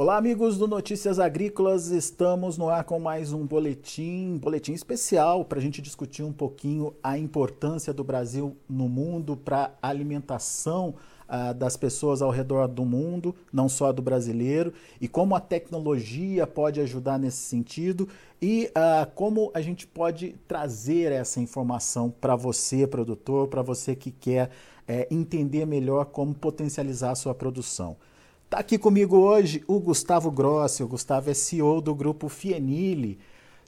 Olá, amigos do Notícias Agrícolas. Estamos no ar com mais um boletim, boletim especial para a gente discutir um pouquinho a importância do Brasil no mundo para a alimentação ah, das pessoas ao redor do mundo, não só do brasileiro, e como a tecnologia pode ajudar nesse sentido e ah, como a gente pode trazer essa informação para você, produtor, para você que quer eh, entender melhor como potencializar a sua produção. Está aqui comigo hoje o Gustavo Grossi. O Gustavo é CEO do grupo Fienile.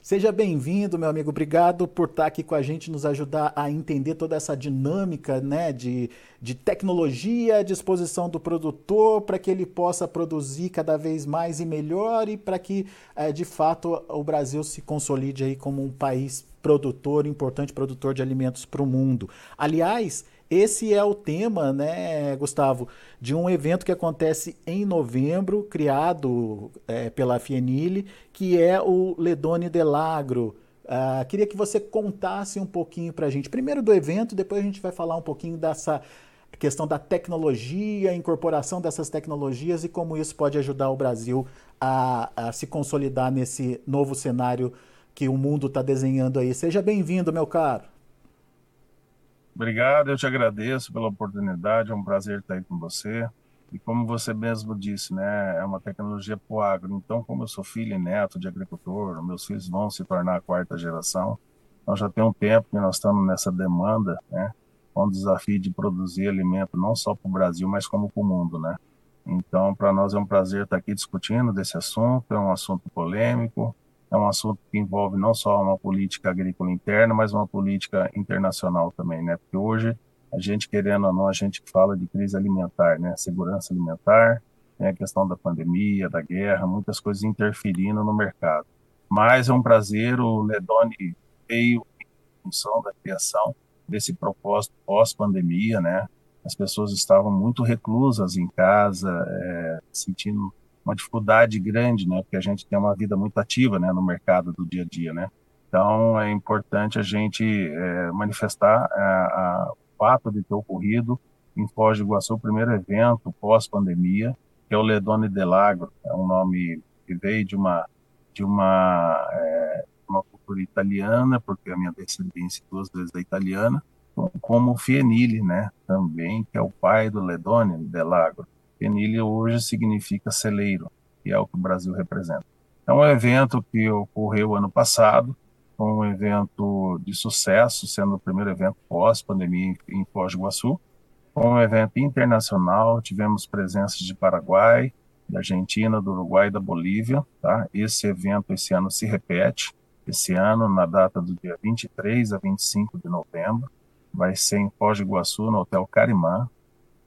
Seja bem-vindo, meu amigo. Obrigado por estar aqui com a gente, nos ajudar a entender toda essa dinâmica né, de, de tecnologia à disposição do produtor para que ele possa produzir cada vez mais e melhor e para que, é, de fato, o Brasil se consolide aí como um país produtor, importante produtor de alimentos para o mundo. Aliás, esse é o tema, né, Gustavo, de um evento que acontece em novembro, criado é, pela Fienile, que é o Ledone Delagro. Uh, queria que você contasse um pouquinho para a gente, primeiro do evento, depois a gente vai falar um pouquinho dessa questão da tecnologia, incorporação dessas tecnologias e como isso pode ajudar o Brasil a, a se consolidar nesse novo cenário que o mundo está desenhando aí. Seja bem-vindo, meu caro. Obrigado, eu te agradeço pela oportunidade, é um prazer estar aí com você. E como você mesmo disse, né, é uma tecnologia para o agro. Então, como eu sou filho e neto de agricultor, meus filhos vão se tornar a quarta geração. Então, já tem um tempo que nós estamos nessa demanda, né, com o desafio de produzir alimento não só para o Brasil, mas como para o mundo, né. Então, para nós é um prazer estar aqui discutindo desse assunto. É um assunto polêmico, é um assunto que envolve não só uma política agrícola interna, mas uma política internacional também, né? Porque hoje a gente querendo ou não, a gente fala de crise alimentar, né? Segurança alimentar, né? a questão da pandemia, da guerra, muitas coisas interferindo no mercado. Mas é um prazer, o Ledone veio em função da criação desse propósito pós-pandemia, né? As pessoas estavam muito reclusas em casa, é, sentindo uma dificuldade grande, né? Porque a gente tem uma vida muito ativa, né? No mercado do dia a dia, né? Então é importante a gente é, manifestar a, a, o fato de ter ocorrido em Foz do Iguaçu o primeiro evento pós-pandemia, que é o Ledone Delagro, é um nome que veio de uma de uma, é, uma cultura italiana, porque a minha descendência duas vezes é italiana, como Fienile, né? Também que é o pai do Ledone Delagro. Penilha hoje significa celeiro, que é o que o Brasil representa. É um evento que ocorreu ano passado, um evento de sucesso, sendo o primeiro evento pós-pandemia em Foz do Iguaçu. Um evento internacional, tivemos presenças de Paraguai, da Argentina, do Uruguai e da Bolívia. Tá? Esse evento esse ano se repete, esse ano na data do dia 23 a 25 de novembro, vai ser em Foz do Iguaçu, no Hotel Carimã,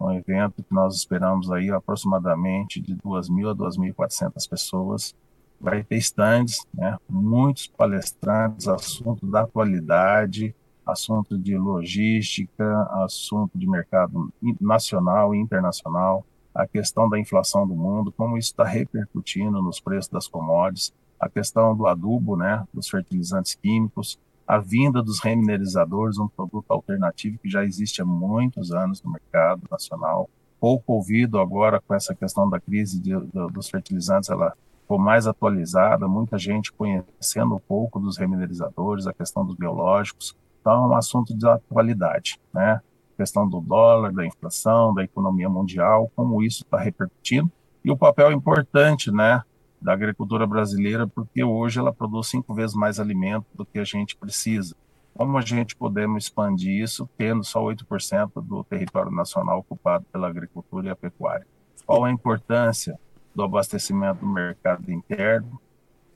um evento que nós esperamos aí aproximadamente de 2.000 a 2.400 pessoas. Vai ter stands, né, muitos palestrantes, assunto da atualidade, assunto de logística, assunto de mercado nacional e internacional, a questão da inflação do mundo, como isso está repercutindo nos preços das commodities, a questão do adubo, né, dos fertilizantes químicos, a vinda dos remineralizadores, um produto alternativo que já existe há muitos anos no mercado nacional, pouco ouvido agora com essa questão da crise de, de, dos fertilizantes, ela ficou mais atualizada, muita gente conhecendo um pouco dos remineralizadores, a questão dos biológicos, então é um assunto de atualidade, né? A questão do dólar, da inflação, da economia mundial, como isso está repercutindo, e o papel importante, né, da agricultura brasileira, porque hoje ela produz cinco vezes mais alimento do que a gente precisa. Como a gente podemos expandir isso, tendo só 8% do território nacional ocupado pela agricultura e a pecuária? Qual a importância do abastecimento do mercado interno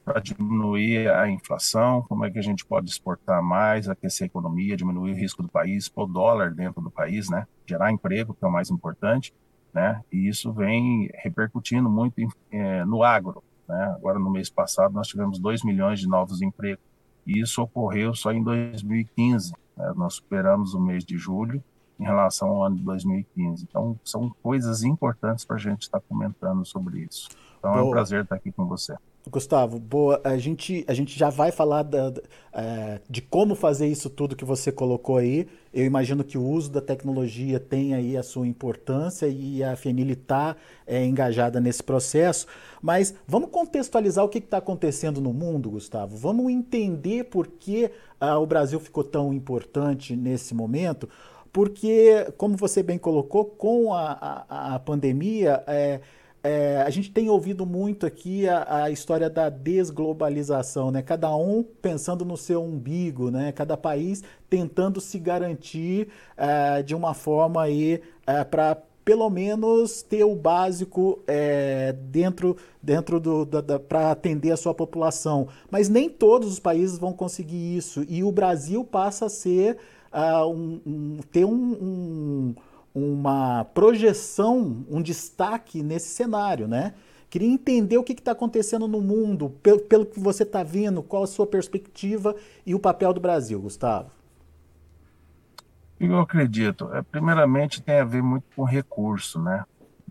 para diminuir a inflação? Como é que a gente pode exportar mais, aquecer a economia, diminuir o risco do país, pôr dólar dentro do país, né? gerar emprego, que é o mais importante, né? E isso vem repercutindo muito é, no agro, né? Agora, no mês passado, nós tivemos 2 milhões de novos empregos. E isso ocorreu só em 2015. Né? Nós superamos o mês de julho em relação ao ano de 2015. Então, são coisas importantes para a gente estar comentando sobre isso. Então, Boa. é um prazer estar aqui com você. Gustavo, boa. A gente, a gente já vai falar da, da, é, de como fazer isso tudo que você colocou aí. Eu imagino que o uso da tecnologia tem aí a sua importância e a FENIL está é, engajada nesse processo. Mas vamos contextualizar o que está acontecendo no mundo, Gustavo. Vamos entender por que ah, o Brasil ficou tão importante nesse momento. Porque, como você bem colocou, com a, a, a pandemia. É, é, a gente tem ouvido muito aqui a, a, história da desglobalização, né? Cada um pensando no seu umbigo, né? Cada país tentando se garantir é, de uma forma aí é, para pelo menos ter o básico é, dentro, dentro do, para atender a sua população. Mas nem todos os países vão conseguir isso e o Brasil passa a ser uh, um, um, ter um, um uma projeção, um destaque nesse cenário, né? Queria entender o que está acontecendo no mundo, pelo, pelo que você está vendo, qual a sua perspectiva e o papel do Brasil, Gustavo. Eu acredito, é, primeiramente tem a ver muito com recurso, né?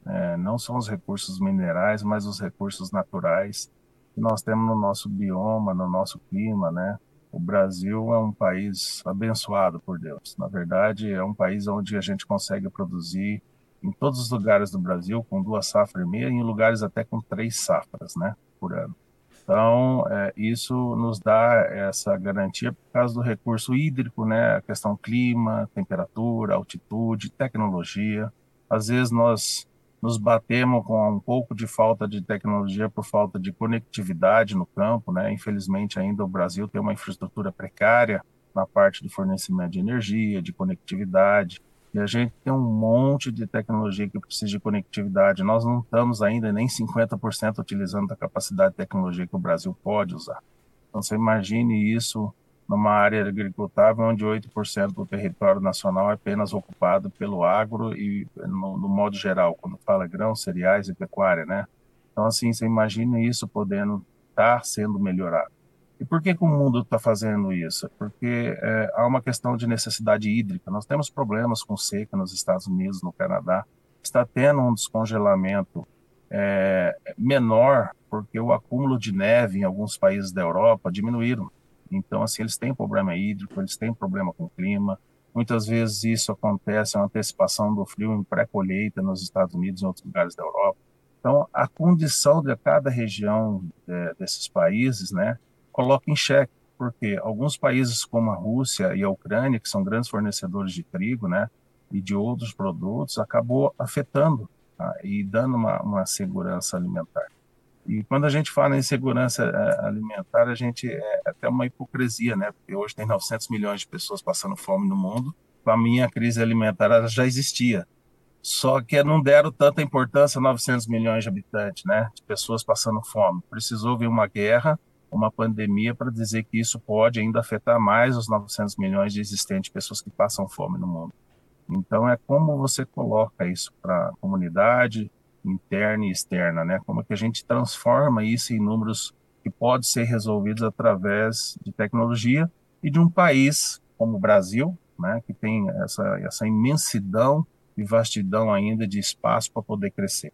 É, não são os recursos minerais, mas os recursos naturais que nós temos no nosso bioma, no nosso clima, né? O Brasil é um país abençoado por Deus. Na verdade, é um país onde a gente consegue produzir em todos os lugares do Brasil com duas safras e meia, em lugares até com três safras, né, por ano. Então, é, isso nos dá essa garantia por causa do recurso hídrico, né, a questão clima, temperatura, altitude, tecnologia. Às vezes nós nos batemos com um pouco de falta de tecnologia por falta de conectividade no campo, né? Infelizmente ainda o Brasil tem uma infraestrutura precária na parte de fornecimento de energia, de conectividade, e a gente tem um monte de tecnologia que precisa de conectividade. Nós não estamos ainda nem 50% utilizando a capacidade de tecnologia que o Brasil pode usar. Então você imagine isso numa área agricultável onde 8% do território nacional é apenas ocupado pelo agro e no, no, modo geral, quando fala grãos, cereais e pecuária, né? Então, assim, você imagina isso podendo estar tá sendo melhorado. E por que, que o mundo está fazendo isso? Porque é, há uma questão de necessidade hídrica. Nós temos problemas com seca nos Estados Unidos, no Canadá. Está tendo um descongelamento é, menor porque o acúmulo de neve em alguns países da Europa diminuíram. Então, assim, eles têm problema hídrico, eles têm problema com o clima. Muitas vezes isso acontece, a antecipação do frio em pré-colheita nos Estados Unidos e em outros lugares da Europa. Então, a condição de cada região de, desses países, né, coloca em xeque, porque alguns países como a Rússia e a Ucrânia, que são grandes fornecedores de trigo, né, e de outros produtos, acabou afetando tá, e dando uma, uma segurança alimentar. E quando a gente fala em segurança é, alimentar, a gente é até uma hipocrisia, né? Porque hoje tem 900 milhões de pessoas passando fome no mundo. Com a minha crise alimentar já existia. Só que não deram tanta importância a 900 milhões de habitantes, né? De pessoas passando fome. Precisou vir uma guerra, uma pandemia para dizer que isso pode ainda afetar mais os 900 milhões de existentes pessoas que passam fome no mundo. Então é como você coloca isso para a comunidade, interna e externa, né? Como é que a gente transforma isso em números que podem ser resolvidos através de tecnologia e de um país como o Brasil, né? Que tem essa essa imensidão e vastidão ainda de espaço para poder crescer.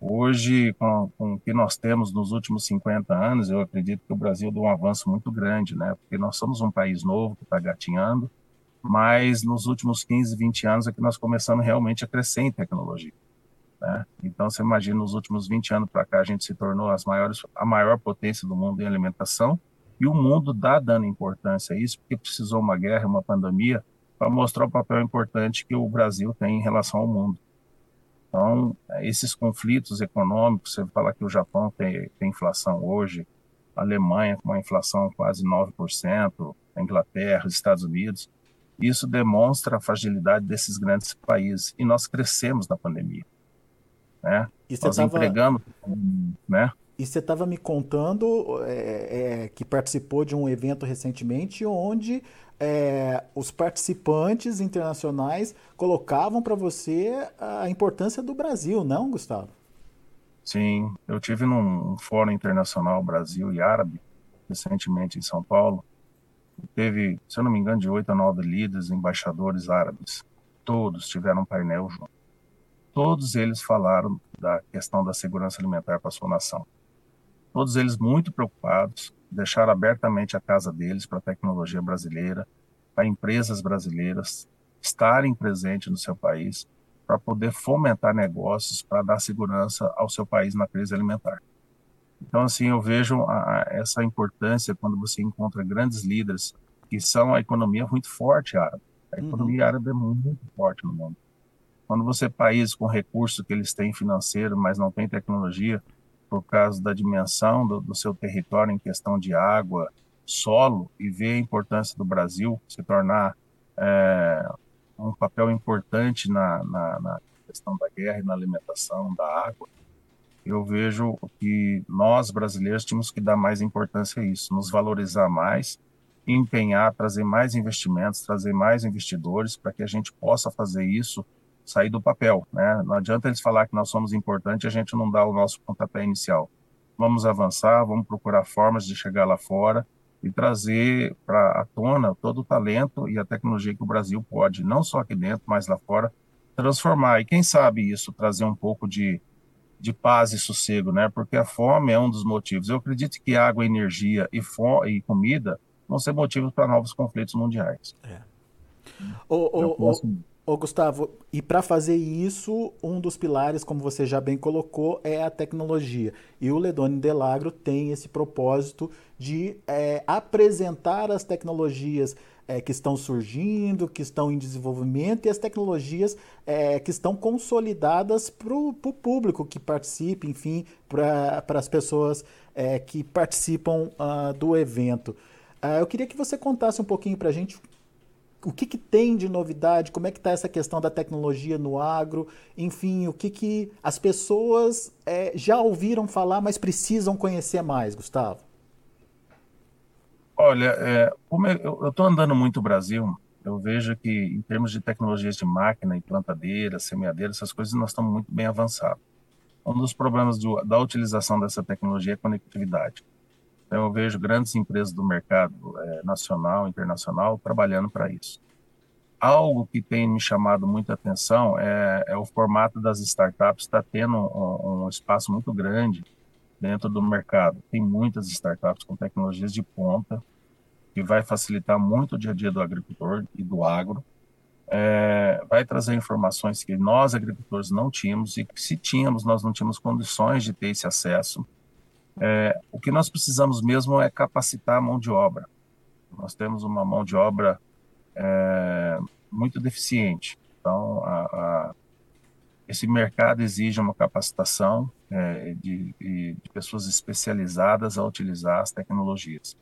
Hoje, com, com, o que nós temos nos últimos 50 anos, eu acredito que o Brasil deu um avanço muito grande, né? Porque nós somos um país novo que está gatinhando, mas nos últimos 15, 20 anos é que nós começamos realmente a crescer em tecnologia. Né? Então, você imagina, nos últimos 20 anos para cá, a gente se tornou as maiores, a maior potência do mundo em alimentação, e o mundo dá dando importância a isso, porque precisou uma guerra, uma pandemia, para mostrar o papel importante que o Brasil tem em relação ao mundo. Então, esses conflitos econômicos, você fala que o Japão tem, tem inflação hoje, a Alemanha com uma inflação quase 9%, a Inglaterra, os Estados Unidos, isso demonstra a fragilidade desses grandes países. E nós crescemos na pandemia né? E Nós tava... empregamos, né? E você estava me contando é, é, que participou de um evento recentemente onde é, os participantes internacionais colocavam para você a importância do Brasil, não, Gustavo? Sim, eu tive num fórum internacional Brasil e Árabe recentemente em São Paulo. Teve, se eu não me engano, de oito a nove líderes, embaixadores árabes. Todos tiveram um painel junto todos eles falaram da questão da segurança alimentar para a sua nação. todos eles muito preocupados, deixaram abertamente a casa deles para a tecnologia brasileira, para empresas brasileiras estarem presentes no seu país, para poder fomentar negócios, para dar segurança ao seu país na crise alimentar. Então, assim, eu vejo a, essa importância quando você encontra grandes líderes que são a economia muito forte árabe. A economia uhum. árabe é muito forte no mundo. Quando você países com recursos que eles têm financeiro, mas não têm tecnologia, por causa da dimensão do, do, seu território em questão de água, solo, e vê a importância do Brasil se tornar é, um papel importante na, na, na questão da guerra e na alimentação da água, eu vejo que nós brasileiros temos que dar mais importância a isso, nos valorizar mais, empenhar, trazer mais investimentos, trazer mais investidores para que a gente possa fazer isso sair do papel, né? Não adianta eles falar que nós somos importantes e a gente não dá o nosso pontapé inicial. Vamos avançar, vamos procurar formas de chegar lá fora e trazer para a tona todo o talento e a tecnologia que o Brasil pode, não só aqui dentro, mas lá fora, transformar. E quem sabe isso trazer um pouco de de paz e sossego, né? Porque a fome é um dos motivos. Eu acredito que água, energia e, e comida vão ser motivos para novos conflitos mundiais. É. Ô, ô, ô, Gustavo, e para fazer isso, um dos pilares, como você já bem colocou, é a tecnologia. E o Ledone Delagro tem esse propósito de é, apresentar as tecnologias é, que estão surgindo, que estão em desenvolvimento e as tecnologias é, que estão consolidadas para o público que participe, enfim, para as pessoas é, que participam uh, do evento. Uh, eu queria que você contasse um pouquinho para a gente o que, que, tem de novidade, como é que está essa questão da tecnologia no agro, enfim, o que, que as pessoas é, já ouviram falar, mas precisam conhecer mais, Gustavo. Olha, é, eu estou andando muito o Brasil, eu vejo que em termos de tecnologias de máquina, implantadeira, semeadeira, essas coisas nós estamos muito bem avançados. Um dos problemas do, da utilização dessa tecnologia é a conectividade. Então eu vejo grandes empresas do mercado é, nacional, internacional, trabalhando para isso. Algo que tem me chamado muita atenção é, é o formato das startups está tendo um, um espaço muito grande dentro do mercado. Tem muitas startups com tecnologias de ponta, que vai facilitar muito o dia a dia do agricultor e do agro. É, vai trazer informações que nós, agricultores, não tínhamos e que, se tínhamos, nós não tínhamos condições de ter esse acesso. É, o que nós precisamos mesmo é capacitar a mão de obra. Nós temos uma mão de obra é, muito deficiente. Então, a, a, esse mercado exige uma capacitação é, de, de, pessoas especializadas a utilizar as tecnologias.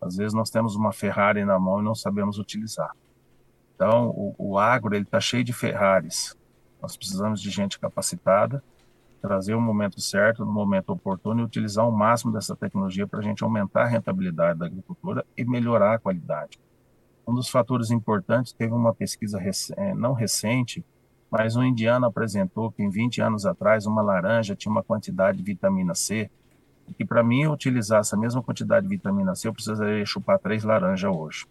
Às vezes nós temos uma Ferrari na mão e não sabemos utilizar. Então, o, o agro está cheio de Ferraris. Nós precisamos de gente capacitada, trazer o momento certo, no momento oportuno e utilizar o máximo dessa tecnologia para a gente aumentar a rentabilidade da agricultura e melhorar a qualidade. Um dos fatores importantes, teve uma pesquisa rec é, não recente, mas um indiano apresentou que em 20 anos atrás uma laranja tinha uma quantidade de vitamina C e que para mim utilizar essa mesma quantidade de vitamina C eu precisaria chupar três laranjas hoje.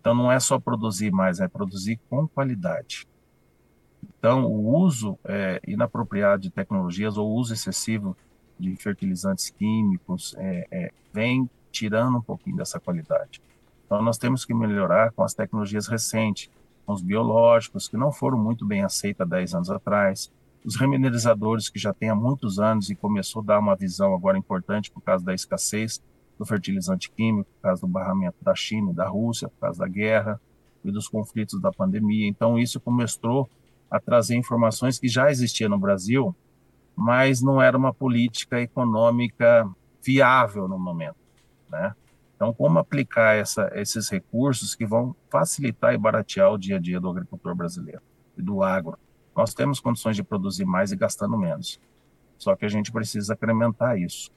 Então não é só produzir mais, é produzir com qualidade. Então o uso é, inapropriado de tecnologias ou uso excessivo de fertilizantes químicos é, é, vem tirando um pouquinho dessa qualidade. Então nós temos que melhorar com as tecnologias recentes com os biológicos, que não foram muito bem aceitos há 10 anos atrás, os remineralizadores, que já tem há muitos anos e começou a dar uma visão agora importante por causa da escassez do fertilizante químico, por causa do barramento da China e da Rússia, por causa da guerra e dos conflitos da pandemia. Então, isso começou a trazer informações que já existiam no Brasil, mas não era uma política econômica viável no momento, né? Então, como aplicar essa, esses recursos que vão facilitar e baratear o dia a dia do agricultor brasileiro e do agro? Nós temos condições de produzir mais e gastando menos. Só que a gente precisa incrementar isso.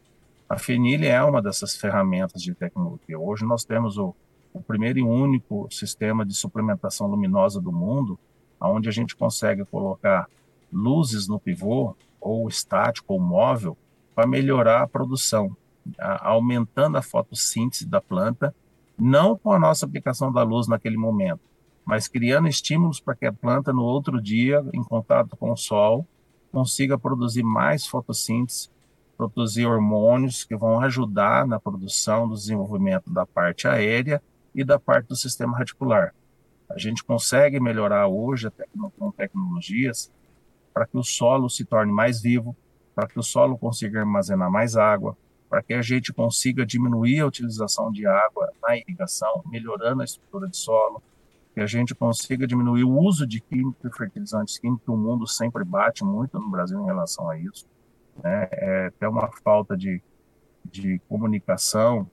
A FENIL é uma dessas ferramentas de tecnologia. Hoje nós temos o, o primeiro e único sistema de suplementação luminosa do mundo, onde a gente consegue colocar luzes no pivô, ou estático ou móvel, para melhorar a produção aumentando a fotossíntese da planta, não com a nossa aplicação da luz naquele momento, mas criando estímulos para que a planta no outro dia, em contato com o sol, consiga produzir mais fotossíntese produzir hormônios que vão ajudar na produção do desenvolvimento da parte aérea e da parte do sistema radicular. A gente consegue melhorar hoje até com tecnologias para que o solo se torne mais vivo, para que o solo consiga armazenar mais água, para que a gente consiga diminuir a utilização de água na irrigação, melhorando a estrutura de solo, que a gente consiga diminuir o uso de químicos e fertilizantes químicos, que o mundo sempre bate muito no Brasil em relação a isso. Né? É até uma falta de, de comunicação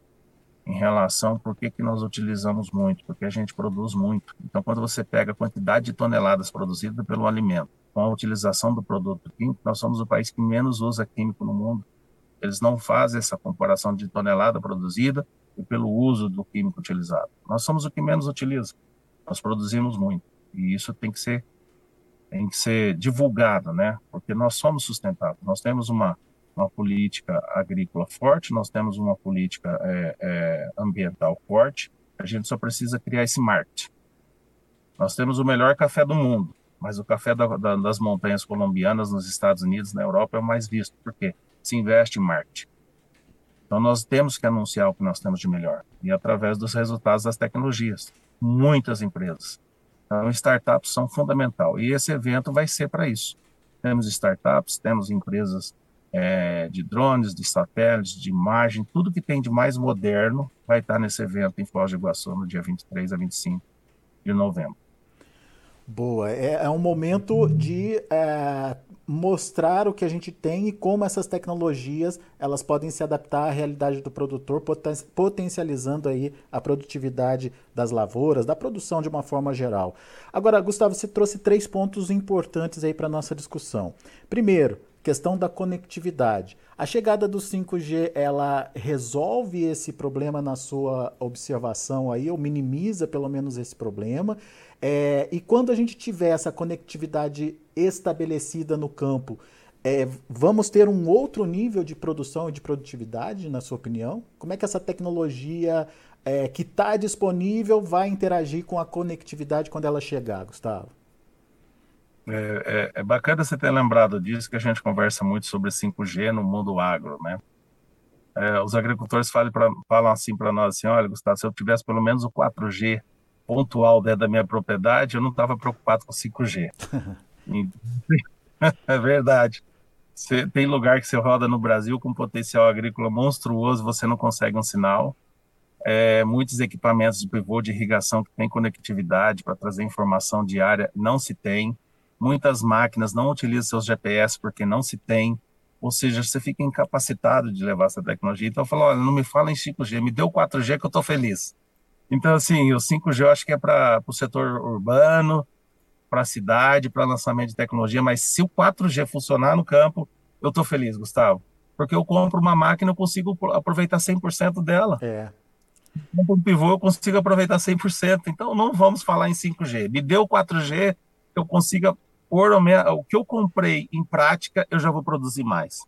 em relação por que, que nós utilizamos muito, porque a gente produz muito. Então, quando você pega a quantidade de toneladas produzidas pelo alimento, com a utilização do produto químico, nós somos o país que menos usa químico no mundo. Eles não fazem essa comparação de tonelada produzida e pelo uso do químico utilizado. Nós somos o que menos utiliza. Nós produzimos muito. E isso tem que ser tem que ser divulgado, né? Porque nós somos sustentáveis. Nós temos uma uma política agrícola forte, nós temos uma política é, é, ambiental forte, a gente só precisa criar esse marketing. Nós temos o melhor café do mundo, mas o café da, da, das montanhas colombianas nos Estados Unidos, na Europa, é o mais visto, porque se investe em marketing. Então nós temos que anunciar o que nós temos de melhor, e através dos resultados das tecnologias. Muitas empresas. Então, startups são fundamental, e esse evento vai ser para isso. Temos startups, temos empresas é, de drones, de satélites, de imagem, tudo que tem de mais moderno vai estar nesse evento em Foz do Iguaçu no dia 23 a 25 de novembro. Boa, é, é um momento de é, mostrar o que a gente tem e como essas tecnologias elas podem se adaptar à realidade do produtor, poten potencializando aí a produtividade das lavouras, da produção de uma forma geral. Agora, Gustavo, você trouxe três pontos importantes aí para nossa discussão. Primeiro, Questão da conectividade. A chegada do 5G, ela resolve esse problema na sua observação aí, ou minimiza pelo menos esse problema. É, e quando a gente tiver essa conectividade estabelecida no campo, é, vamos ter um outro nível de produção e de produtividade, na sua opinião? Como é que essa tecnologia é, que está disponível vai interagir com a conectividade quando ela chegar, Gustavo? É, é, é, bacana você ter lembrado disso, que a gente conversa muito sobre 5G no mundo agro, né? É, os agricultores falam, pra, falam assim para nós, assim, olha, Gustavo, se eu tivesse pelo menos o 4G pontual dentro da minha propriedade, eu não estava preocupado com 5G. é verdade. Você, tem lugar que você roda no Brasil com potencial agrícola monstruoso, você não consegue um sinal. É, muitos equipamentos de pivô de irrigação que tem conectividade para trazer informação diária não se tem. Muitas máquinas não utilizam seus GPS porque não se tem, ou seja, você fica incapacitado de levar essa tecnologia. Então, eu falo, olha, não me fala em 5G, me deu 4G que eu estou feliz. Então, assim, o 5G eu acho que é para o setor urbano, para a cidade, para lançamento de tecnologia, mas se o 4G funcionar no campo, eu estou feliz, Gustavo. Porque eu compro uma máquina, eu consigo aproveitar 100% dela. É. Compro um pivô, eu consigo aproveitar 100%. Então, não vamos falar em 5G. Me deu 4G, eu consiga pôr o que eu comprei em prática, eu já vou produzir mais.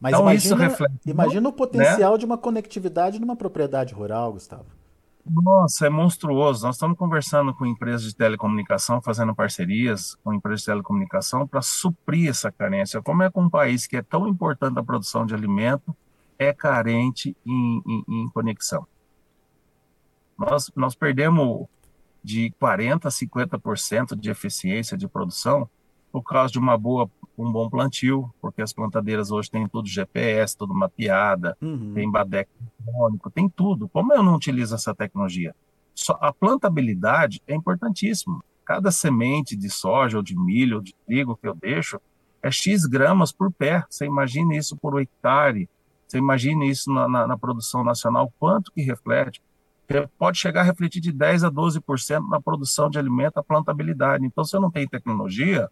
Mas então, imagina, isso reflete. Imagina o né? potencial né? de uma conectividade numa propriedade rural, Gustavo. Nossa, é monstruoso. Nós estamos conversando com empresas de telecomunicação, fazendo parcerias com empresas de telecomunicação para suprir essa carência. Como é que um país que é tão importante na produção de alimento é carente em, em, em conexão? Nós, nós perdemos de 40% a 50% de eficiência de produção por causa de uma boa, um bom plantio, porque as plantadeiras hoje têm tudo GPS, tudo mapeada, uhum. tem badeco eletrônico, tem tudo. Como eu não utilizo essa tecnologia? Só, a plantabilidade é importantíssima. Cada semente de soja ou de milho ou de trigo que eu deixo é X gramas por pé. Você imagina isso por hectare, você imagina isso na, na, na produção nacional, quanto que reflete? Pode chegar a refletir de 10 a 12% na produção de alimento, a plantabilidade. Então, se eu não tenho tecnologia,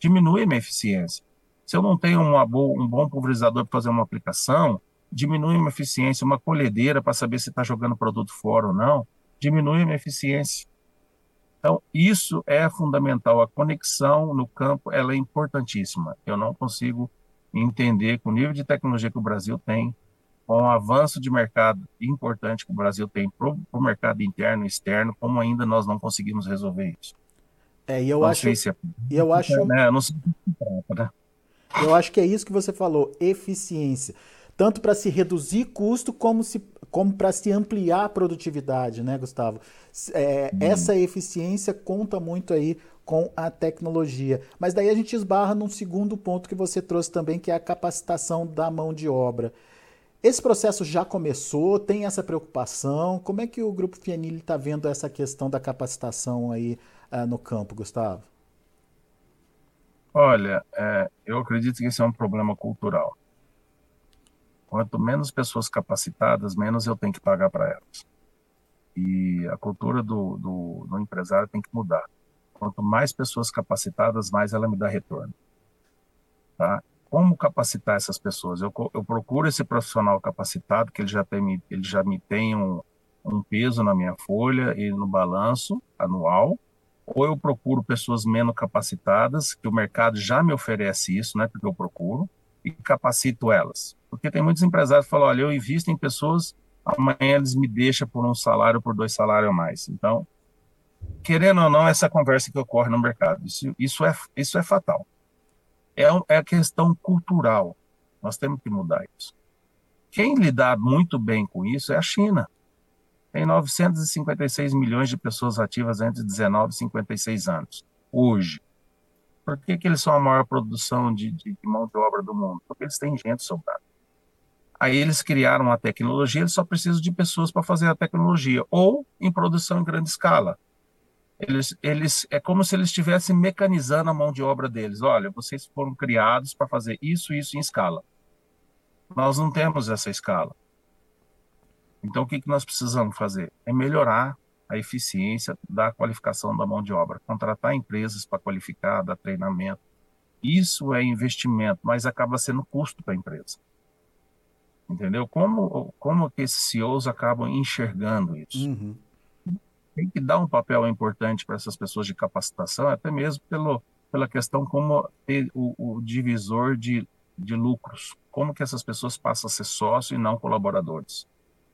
diminui minha eficiência. Se eu não tenho boa, um bom pulverizador para fazer uma aplicação, diminui minha eficiência. Uma colhedeira para saber se está jogando produto fora ou não, diminui minha eficiência. Então, isso é fundamental. A conexão no campo ela é importantíssima. Eu não consigo entender com o nível de tecnologia que o Brasil tem, com o avanço de mercado importante que o Brasil tem para o mercado interno e externo, como ainda nós não conseguimos resolver isso. É, e eu não acho, se é, eu acho, né, não sei se trata, né? Eu acho que é isso que você falou, eficiência. Tanto para se reduzir custo, como, se, como para se ampliar a produtividade, né, Gustavo? É, hum. Essa eficiência conta muito aí com a tecnologia. Mas daí a gente esbarra num segundo ponto que você trouxe também, que é a capacitação da mão de obra. Esse processo já começou, tem essa preocupação. Como é que o Grupo Fianili está vendo essa questão da capacitação aí uh, no campo, Gustavo? Olha, é, eu acredito que esse é um problema cultural. Quanto menos pessoas capacitadas, menos eu tenho que pagar para elas. E a cultura do, do, do empresário tem que mudar. Quanto mais pessoas capacitadas, mais ela me dá retorno. Tá? Como capacitar essas pessoas? Eu, eu procuro esse profissional capacitado, que ele já tem, ele já me tem um, um peso na minha folha e no balanço anual, ou eu procuro pessoas menos capacitadas, que o mercado já me oferece isso, né, porque eu procuro, e capacito elas. Porque tem muitos empresários que falam, olha, eu invisto em pessoas, amanhã eles me deixam por um salário, por dois salários a mais. Então, querendo ou não, essa conversa que ocorre no mercado. Isso, isso, é, isso é fatal. É, é a questão cultural. Nós temos que mudar isso. Quem lidar muito bem com isso é a China. Tem 956 milhões de pessoas ativas entre 19 e 56 anos, hoje. Por que, que eles são a maior produção de, de, de mão de obra do mundo? Porque eles têm gente sobrada. Aí eles criaram a tecnologia, eles só precisam de pessoas para fazer a tecnologia, ou em produção em grande escala. Eles, eles, é como se eles estivessem mecanizando a mão de obra deles. Olha, vocês foram criados para fazer isso, isso em escala. Nós não temos essa escala. Então, o que, que nós precisamos fazer? É melhorar a eficiência da qualificação da mão de obra, contratar empresas para qualificar, dar treinamento. Isso é investimento, mas acaba sendo custo para a empresa. Entendeu? Como, como que esses CEOs acabam enxergando isso? Uhum tem que dar um papel importante para essas pessoas de capacitação, até mesmo pelo, pela questão como o, o divisor de, de lucros, como que essas pessoas passam a ser sócios e não colaboradores.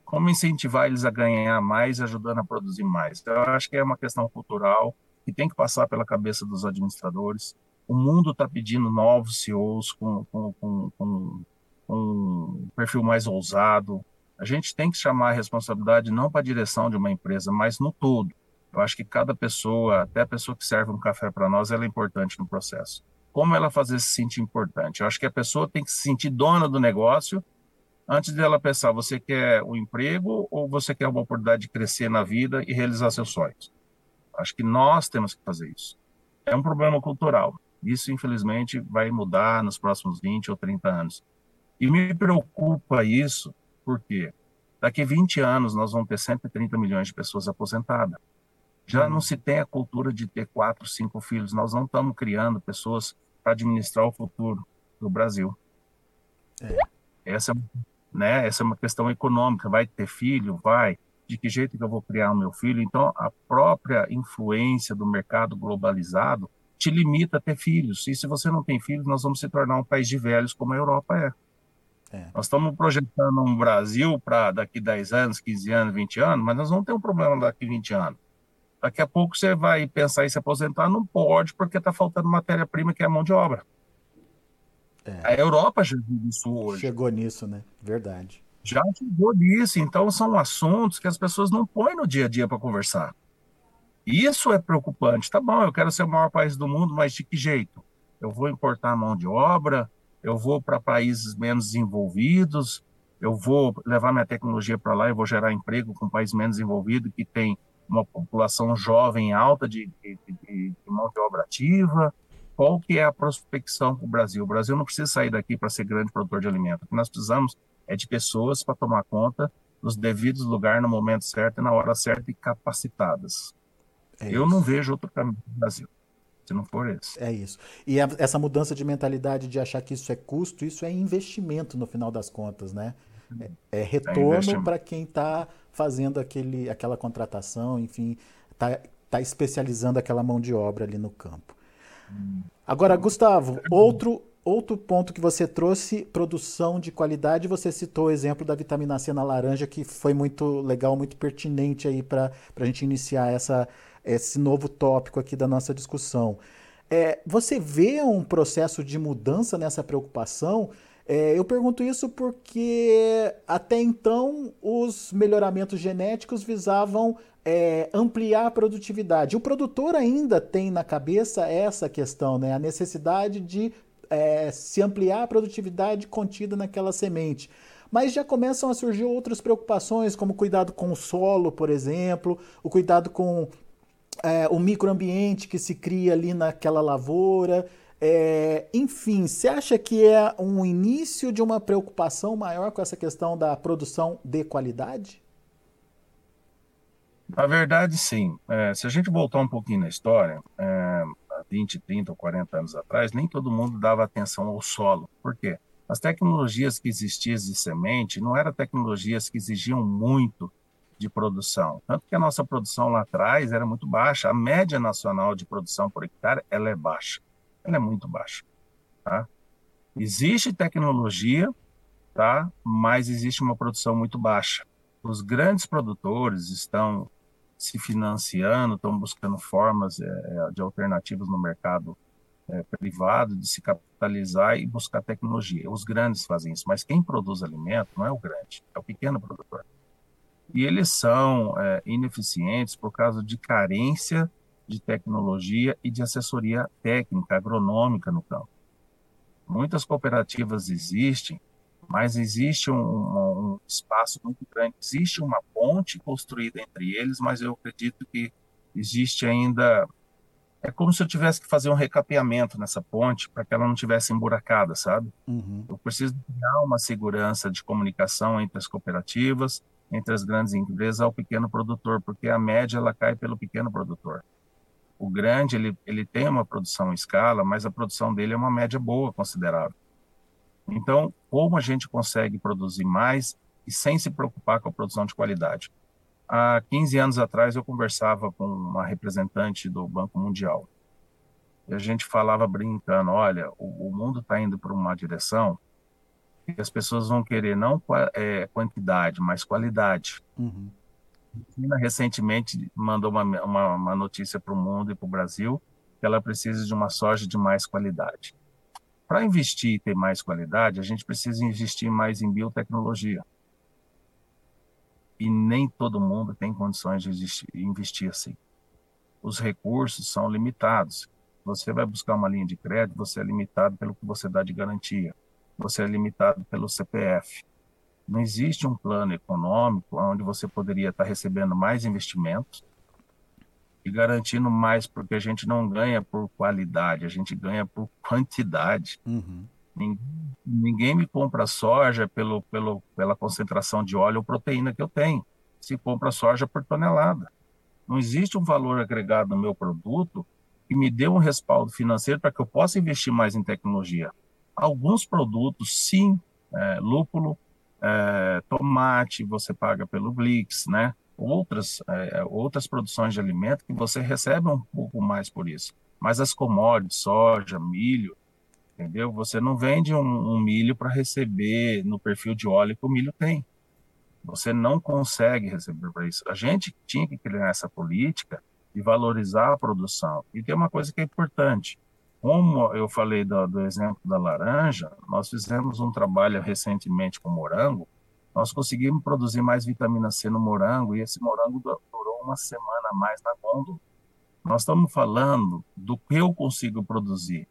Como incentivar eles a ganhar mais, ajudando a produzir mais. Então, eu acho que é uma questão cultural que tem que passar pela cabeça dos administradores. O mundo está pedindo novos CEOs com, com, com, com um perfil mais ousado, a gente tem que chamar a responsabilidade não para a direção de uma empresa, mas no todo. Eu acho que cada pessoa, até a pessoa que serve um café para nós, ela é importante no processo. Como ela fazer se sentir importante? Eu acho que a pessoa tem que se sentir dona do negócio antes dela pensar, você quer um emprego ou você quer uma oportunidade de crescer na vida e realizar seus sonhos? Acho que nós temos que fazer isso. É um problema cultural. Isso, infelizmente, vai mudar nos próximos 20 ou 30 anos. E me preocupa isso por quê? Daqui a 20 anos nós vamos ter 130 milhões de pessoas aposentadas. Já não se tem a cultura de ter quatro, cinco filhos. Nós não estamos criando pessoas para administrar o futuro do Brasil. É. Essa, né, essa é uma questão econômica. Vai ter filho? Vai. De que jeito que eu vou criar o meu filho? Então, a própria influência do mercado globalizado te limita a ter filhos. E se você não tem filhos, nós vamos se tornar um país de velhos como a Europa é. É. Nós estamos projetando um Brasil para daqui 10 anos, 15 anos, 20 anos, mas nós vamos ter um problema daqui 20 anos. Daqui a pouco você vai pensar em se aposentar, não pode, porque está faltando matéria-prima, que é a mão de obra. É. A Europa já viu isso hoje. Chegou nisso, né? Verdade. Já chegou nisso. Então, são assuntos que as pessoas não põem no dia a dia para conversar. Isso é preocupante. Tá bom, eu quero ser o maior país do mundo, mas de que jeito? Eu vou importar mão de obra, eu vou para países menos desenvolvidos, eu vou levar minha tecnologia para lá e vou gerar emprego com um país menos desenvolvido que tem uma população jovem alta de, de, de, de mão de obra ativa. Qual que é a prospecção para o Brasil? O Brasil não precisa sair daqui para ser grande produtor de alimentos. O que nós precisamos é de pessoas para tomar conta nos devidos lugares, no momento certo e na hora certa e capacitadas. É eu não vejo outro caminho para o Brasil se não for esse. É isso. E a, essa mudança de mentalidade de achar que isso é custo, isso é investimento no final das contas, né? É, é retorno é para quem está fazendo aquele, aquela contratação, enfim, está tá especializando aquela mão de obra ali no campo. Hum. Agora, Gustavo, outro, outro ponto que você trouxe, produção de qualidade, você citou o exemplo da vitamina C na laranja, que foi muito legal, muito pertinente aí para a gente iniciar essa, esse novo tópico aqui da nossa discussão. É, você vê um processo de mudança nessa preocupação? É, eu pergunto isso porque até então os melhoramentos genéticos visavam é, ampliar a produtividade. O produtor ainda tem na cabeça essa questão, né? a necessidade de é, se ampliar a produtividade contida naquela semente. Mas já começam a surgir outras preocupações, como cuidado com o solo, por exemplo, o cuidado com é, o microambiente que se cria ali naquela lavoura. É, enfim, você acha que é um início de uma preocupação maior com essa questão da produção de qualidade? Na verdade, sim. É, se a gente voltar um pouquinho na história, é, 20, 30 ou 40 anos atrás, nem todo mundo dava atenção ao solo. Por quê? As tecnologias que existiam de semente não eram tecnologias que exigiam muito de produção. Tanto que a nossa produção lá atrás era muito baixa. A média nacional de produção por hectare ela é baixa. Ela é muito baixa. Tá? Existe tecnologia, tá? mas existe uma produção muito baixa. Os grandes produtores estão se financiando, estão buscando formas é, de alternativas no mercado é, privado de se capitalizar e buscar tecnologia. Os grandes fazem isso, mas quem produz alimento não é o grande, é o pequeno produtor. E eles são é, ineficientes por causa de carência de tecnologia e de assessoria técnica, agronômica no campo. Muitas cooperativas existem mas existe um, um, espaço muito grande, existe uma ponte construída entre eles, mas eu acredito que existe ainda. É como se eu tivesse que fazer um recapeamento nessa ponte para que ela não tivesse emburacada, sabe? Uhum. Eu preciso criar uma segurança de comunicação entre as cooperativas, entre as grandes empresas ao pequeno produtor, porque a média ela cai pelo pequeno produtor. O grande ele, ele tem uma produção em escala, mas a produção dele é uma média boa, considerável. Então, como a gente consegue produzir mais e sem se preocupar com a produção de qualidade? Há 15 anos atrás, eu conversava com uma representante do Banco Mundial. E a gente falava brincando: olha, o, o mundo está indo para uma direção as pessoas vão querer não é, quantidade, mas qualidade. Uhum. A China recentemente mandou uma, uma, uma notícia para o mundo e para o Brasil que ela precisa de uma soja de mais qualidade. Para investir e ter mais qualidade, a gente precisa investir mais em biotecnologia. E nem todo mundo tem condições de investir assim. Os recursos são limitados. Você vai buscar uma linha de crédito, você é limitado pelo que você dá de garantia. Você é limitado pelo CPF. Não existe um plano econômico onde você poderia estar recebendo mais investimentos e garantindo mais, porque a gente não ganha por qualidade, a gente ganha por quantidade. Uhum. Ninguém, ninguém, me compra soja pelo, pelo, pela concentração de óleo ou proteína que eu tenho. Se compra soja por tonelada. Não existe um valor agregado no meu produto que me dê um respaldo financeiro para que eu possa investir mais em tecnologia. Alguns produtos, sim, é, lúpulo, é, tomate, você paga pelo Blix, né? outras, é, outras produções de alimento que você recebe um pouco mais por isso. Mas as commodities, soja, milho, entendeu? Você não vende um, um milho para receber no perfil de óleo que o milho tem. Você não consegue receber para isso. A gente tinha que criar essa política de valorizar a produção. E tem uma coisa que é importante. Como eu falei do, do exemplo da laranja, nós fizemos um trabalho recentemente com morango, nós conseguimos produzir mais vitamina C no morango e esse morango durou uma semana a mais na gôndola. Nós estamos falando do que eu consigo produzir.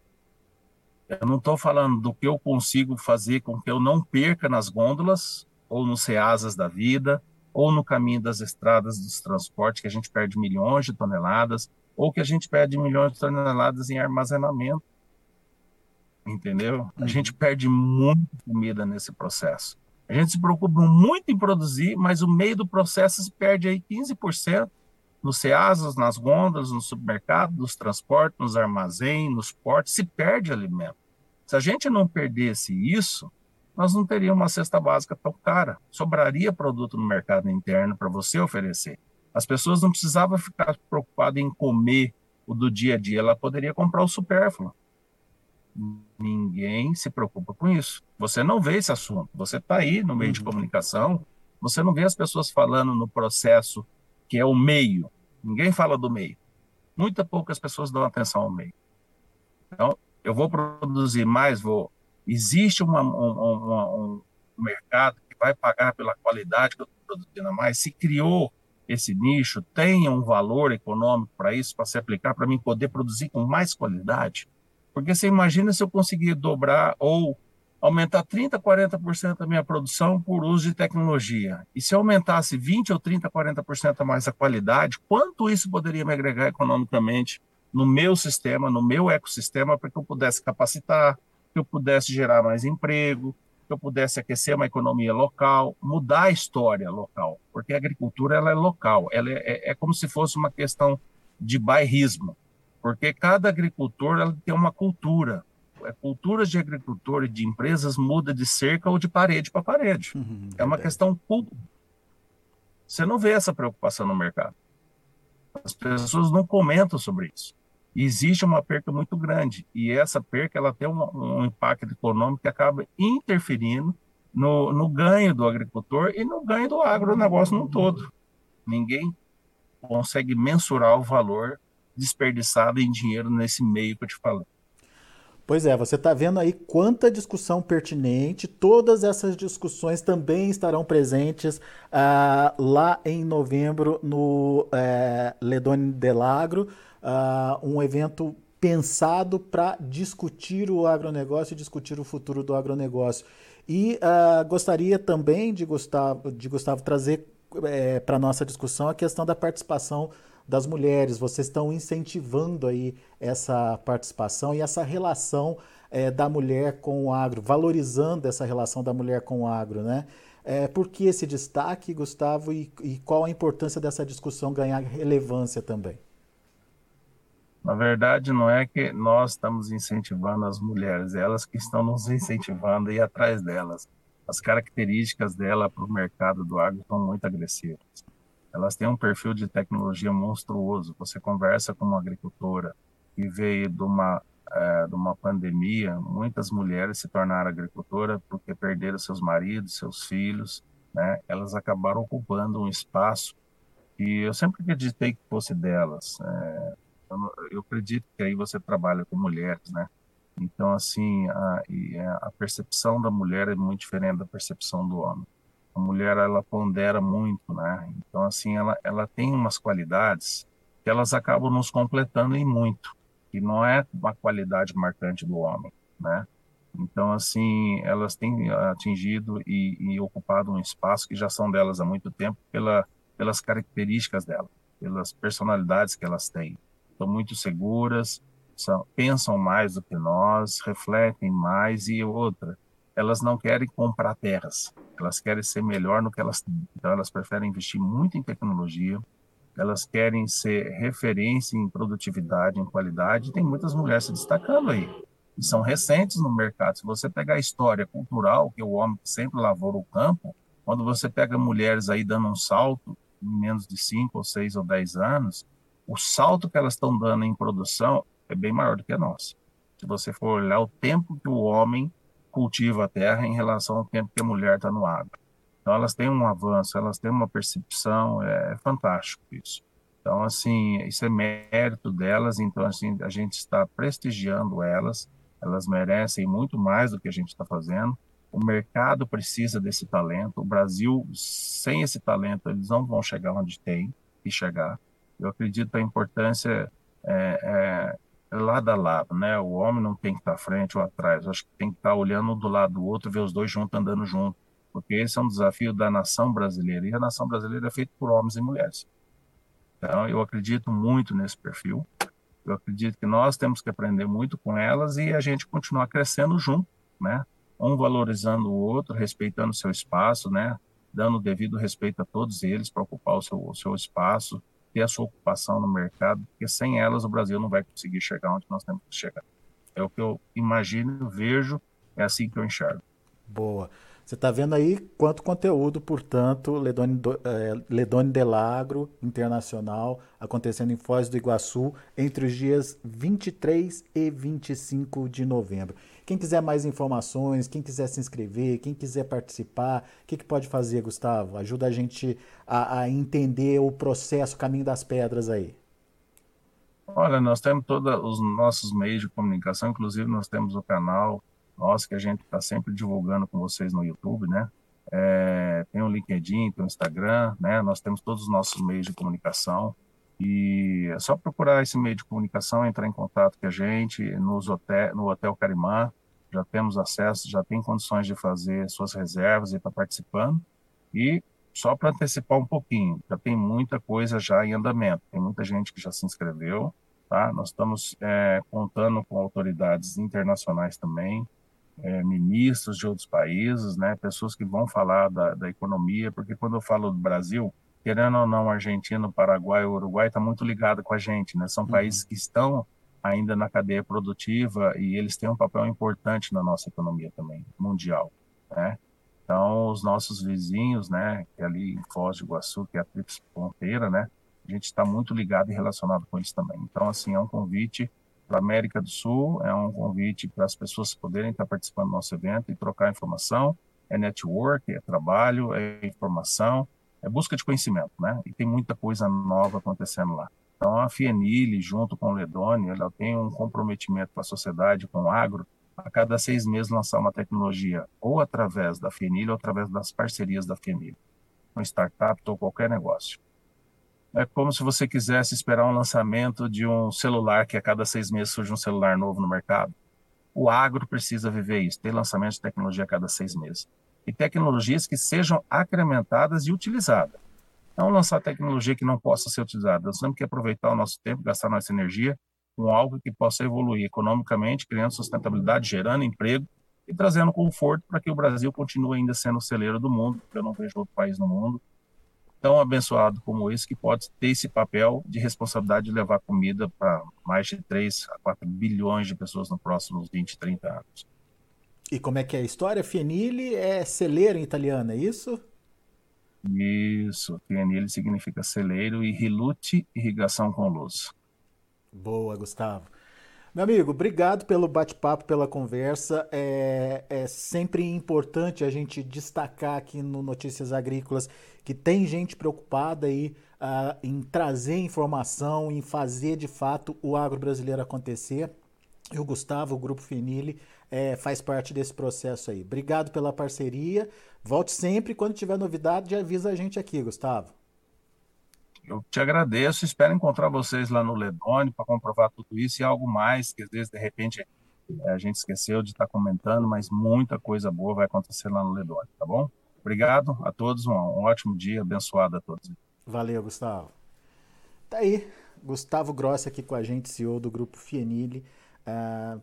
Eu não estou falando do que eu consigo fazer com que eu não perca nas gôndolas, ou nos ceasas da vida, ou no caminho das estradas dos transportes, que a gente perde milhões de toneladas, ou que a gente perde milhões de toneladas em armazenamento. Entendeu? A uhum. gente perde muita comida nesse processo. A gente se preocupa muito em produzir, mas o meio do processo se perde aí 15% nos ceasas, nas gôndolas, no supermercado, nos transportes, nos armazéns, nos portos, se perde alimento. Se a gente não perdesse isso, nós não teríamos uma cesta básica tão cara. Sobraria produto no mercado interno para você oferecer. As pessoas não precisavam ficar preocupadas em comer o do dia a dia, ela poderia comprar o supérfluo. Ninguém se preocupa com isso. Você não vê esse assunto. Você está aí no meio uhum. de comunicação, você não vê as pessoas falando no processo que é o meio. Ninguém fala do meio. Muitas poucas pessoas dão atenção ao meio. Então, eu vou produzir mais, vou. Existe uma, um, um mercado que vai pagar pela qualidade que eu estou produzindo mais. Se criou esse nicho, tenha um valor econômico para isso, para se aplicar, para mim poder produzir com mais qualidade. Porque você imagina se eu conseguir dobrar ou aumentar 30%, 40% da minha produção por uso de tecnologia. E se eu aumentasse 20% ou 30%, 40% a mais a qualidade, quanto isso poderia me agregar economicamente no meu sistema, no meu ecossistema, para que eu pudesse capacitar, que eu pudesse gerar mais emprego, que eu pudesse aquecer uma economia local, mudar a história local, porque a agricultura ela é local, ela é, é, é como se fosse uma questão de bairrismo porque cada agricultor ela tem uma cultura. A cultura de agricultor e de empresas muda de cerca ou de parede para parede. Uhum, é uma questão cultural. Você não vê essa preocupação no mercado. As pessoas não comentam sobre isso. Existe uma perca muito grande e essa perca ela tem um, um impacto econômico que acaba interferindo no, no ganho do agricultor e no ganho do agronegócio no todo. Ninguém consegue mensurar o valor desperdiçada em dinheiro nesse meio que eu te falei. Pois é, você está vendo aí quanta discussão pertinente. Todas essas discussões também estarão presentes uh, lá em novembro no uh, Ledone Delagro, uh, um evento pensado para discutir o agronegócio e discutir o futuro do agronegócio. E uh, gostaria também de Gustavo, de Gustavo trazer é, para a nossa discussão a questão da participação das mulheres. Vocês estão incentivando aí essa participação e essa relação é, da mulher com o agro, valorizando essa relação da mulher com o agro, né? É, por que esse destaque, Gustavo, e, e qual a importância dessa discussão ganhar relevância também? Na verdade, não é que nós estamos incentivando as mulheres, é elas que estão nos incentivando e atrás delas. As características dela para o mercado do agro são muito agressivas elas têm um perfil de tecnologia monstruoso. Você conversa com uma agricultora que veio de uma é, de uma pandemia, muitas mulheres se tornaram agricultora porque perderam seus maridos, seus filhos, né? Elas acabaram ocupando um espaço e eu sempre acreditei que fosse delas. É, eu, eu, acredito que aí você trabalha com mulheres, né? Então assim, a, a percepção da mulher é muito diferente da percepção do homem a mulher ela pondera muito, né? Então assim ela ela tem umas qualidades que elas acabam nos completando em muito, que não é uma qualidade marcante do homem, né? Então assim elas têm atingido e, e ocupado um espaço que já são delas há muito tempo pela pelas características delas, pelas personalidades que elas têm. Estão muito seguras, são, pensam mais do que nós, refletem mais e outra elas não querem comprar terras, elas querem ser melhor no que elas têm. Então, elas preferem investir muito em tecnologia, elas querem ser referência em produtividade, em qualidade. Tem muitas mulheres se destacando aí, e são recentes no mercado. Se você pegar a história cultural, que o homem sempre lavou o campo, quando você pega mulheres aí dando um salto em menos de 5 ou 6 ou 10 anos, o salto que elas estão dando em produção é bem maior do que a nossa. Se você for olhar o tempo que o homem cultiva a terra em relação ao tempo que a mulher está no agro. Então elas têm um avanço, elas têm uma percepção, é, é, fantástico isso. Então assim, isso é mérito delas, então assim, a gente está prestigiando elas, elas merecem muito mais do que a gente está fazendo. O mercado precisa desse talento. O Brasil, sem esse talento, eles não vão chegar onde tem que chegar. Eu acredito a importância é, é, lado a lado, né? O homem não tem que estar frente ou atrás, acho que tem que estar olhando um do lado do outro, ver os dois juntos andando junto, porque esse é um desafio da nação brasileira e a nação brasileira é feita por homens e mulheres. Então, eu acredito muito nesse perfil. Eu acredito que nós temos que aprender muito com elas e a gente continuar crescendo junto, né? Um valorizando o outro, respeitando o seu espaço, né? Dando o devido respeito a todos eles para ocupar o seu, o seu espaço, ter a sua ocupação no mercado, porque sem elas o Brasil não vai conseguir chegar onde nós temos que chegar. É o que eu imagino, vejo, é assim que eu enxergo. Boa. Você está vendo aí quanto conteúdo, portanto, Ledone, do, é, Ledone Delagro Internacional acontecendo em Foz do Iguaçu entre os dias 23 e 25 de novembro. Quem quiser mais informações, quem quiser se inscrever, quem quiser participar, o que, que pode fazer, Gustavo? Ajuda a gente a, a entender o processo, o caminho das pedras aí. Olha, nós temos todos os nossos meios de comunicação, inclusive nós temos o canal nosso que a gente está sempre divulgando com vocês no YouTube, né? É, tem o LinkedIn, tem o Instagram, né? Nós temos todos os nossos meios de comunicação e é só procurar esse meio de comunicação, entrar em contato com a gente nos hotel, no Hotel Carimã, já temos acesso, já tem condições de fazer suas reservas e estar tá participando. E só para antecipar um pouquinho, já tem muita coisa já em andamento, tem muita gente que já se inscreveu, tá? Nós estamos é, contando com autoridades internacionais também, é, ministros de outros países, né? Pessoas que vão falar da, da economia, porque quando eu falo do Brasil, querendo ou não, Argentina, Paraguai, Uruguai está muito ligado com a gente, né? São uhum. países que estão ainda na cadeia produtiva e eles têm um papel importante na nossa economia também, mundial, né? Então, os nossos vizinhos, né, que é ali em Foz do Iguaçu, que é a Tríplice Fronteira, né, a gente está muito ligado e relacionado com eles também. Então, assim, é um convite para a América do Sul, é um convite para as pessoas poderem estar participando do nosso evento e trocar informação, é network, é trabalho, é informação, é busca de conhecimento, né, e tem muita coisa nova acontecendo lá. Então, a Fienile, junto com o Ledone, ela tem um comprometimento com a sociedade, com o agro, a cada seis meses lançar uma tecnologia, ou através da FENIL, ou através das parcerias da FENIL, uma startup ou qualquer negócio. É como se você quisesse esperar um lançamento de um celular, que a cada seis meses surge um celular novo no mercado. O agro precisa viver isso, ter lançamento de tecnologia a cada seis meses. E tecnologias que sejam acrementadas e utilizadas. Não lançar tecnologia que não possa ser utilizada. Nós temos que aproveitar o nosso tempo, gastar nossa energia com algo que possa evoluir economicamente, criando sustentabilidade, gerando emprego e trazendo conforto para que o Brasil continue ainda sendo o celeiro do mundo, porque eu não vejo outro país no mundo tão abençoado como esse que pode ter esse papel de responsabilidade de levar comida para mais de 3 a 4 bilhões de pessoas nos próximos 20, 30 anos. E como é que é a história? Fienile é celeiro em italiano, é isso? Isso, Fienile significa celeiro e Riluti, irrigação com luz. Boa, Gustavo. Meu amigo, obrigado pelo bate-papo, pela conversa. É, é, sempre importante a gente destacar aqui no Notícias Agrícolas que tem gente preocupada aí uh, em trazer informação, em fazer de fato o agro brasileiro acontecer. E o Gustavo, o Grupo Finile, é, faz parte desse processo aí. Obrigado pela parceria. Volte sempre. Quando tiver novidade, avisa a gente aqui, Gustavo. Eu te agradeço, espero encontrar vocês lá no Ledone para comprovar tudo isso e algo mais que às vezes de repente eh, a gente esqueceu de estar tá comentando, mas muita coisa boa vai acontecer lá no Ledone, tá bom? Obrigado a todos, um, um ótimo dia, abençoado a todos. Valeu, Gustavo. Tá aí, Gustavo Grossi aqui com a gente, CEO do Grupo Fienile, uh,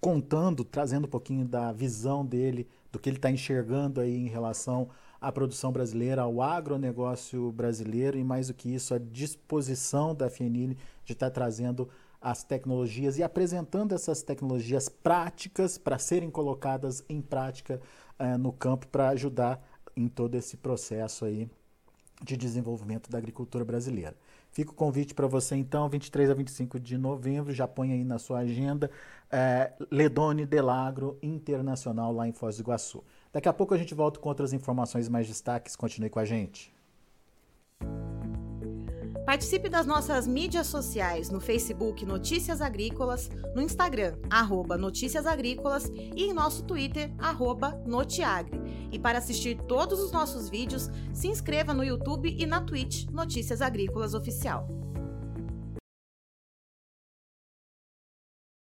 contando, trazendo um pouquinho da visão dele, do que ele está enxergando aí em relação à produção brasileira, ao agronegócio brasileiro e mais do que isso, a disposição da Fienile de estar tá trazendo as tecnologias e apresentando essas tecnologias práticas para serem colocadas em prática uh, no campo para ajudar em todo esse processo aí de desenvolvimento da agricultura brasileira. Fica o convite para você então, 23 a 25 de novembro, já põe aí na sua agenda, é, Ledone Delagro Internacional lá em Foz do Iguaçu. Daqui a pouco a gente volta com outras informações mais destaques. Continue com a gente. Participe das nossas mídias sociais no Facebook Notícias Agrícolas, no Instagram, arroba Notícias Agrícolas e em nosso Twitter, arroba Notiagre. E para assistir todos os nossos vídeos, se inscreva no YouTube e na Twitch Notícias Agrícolas Oficial.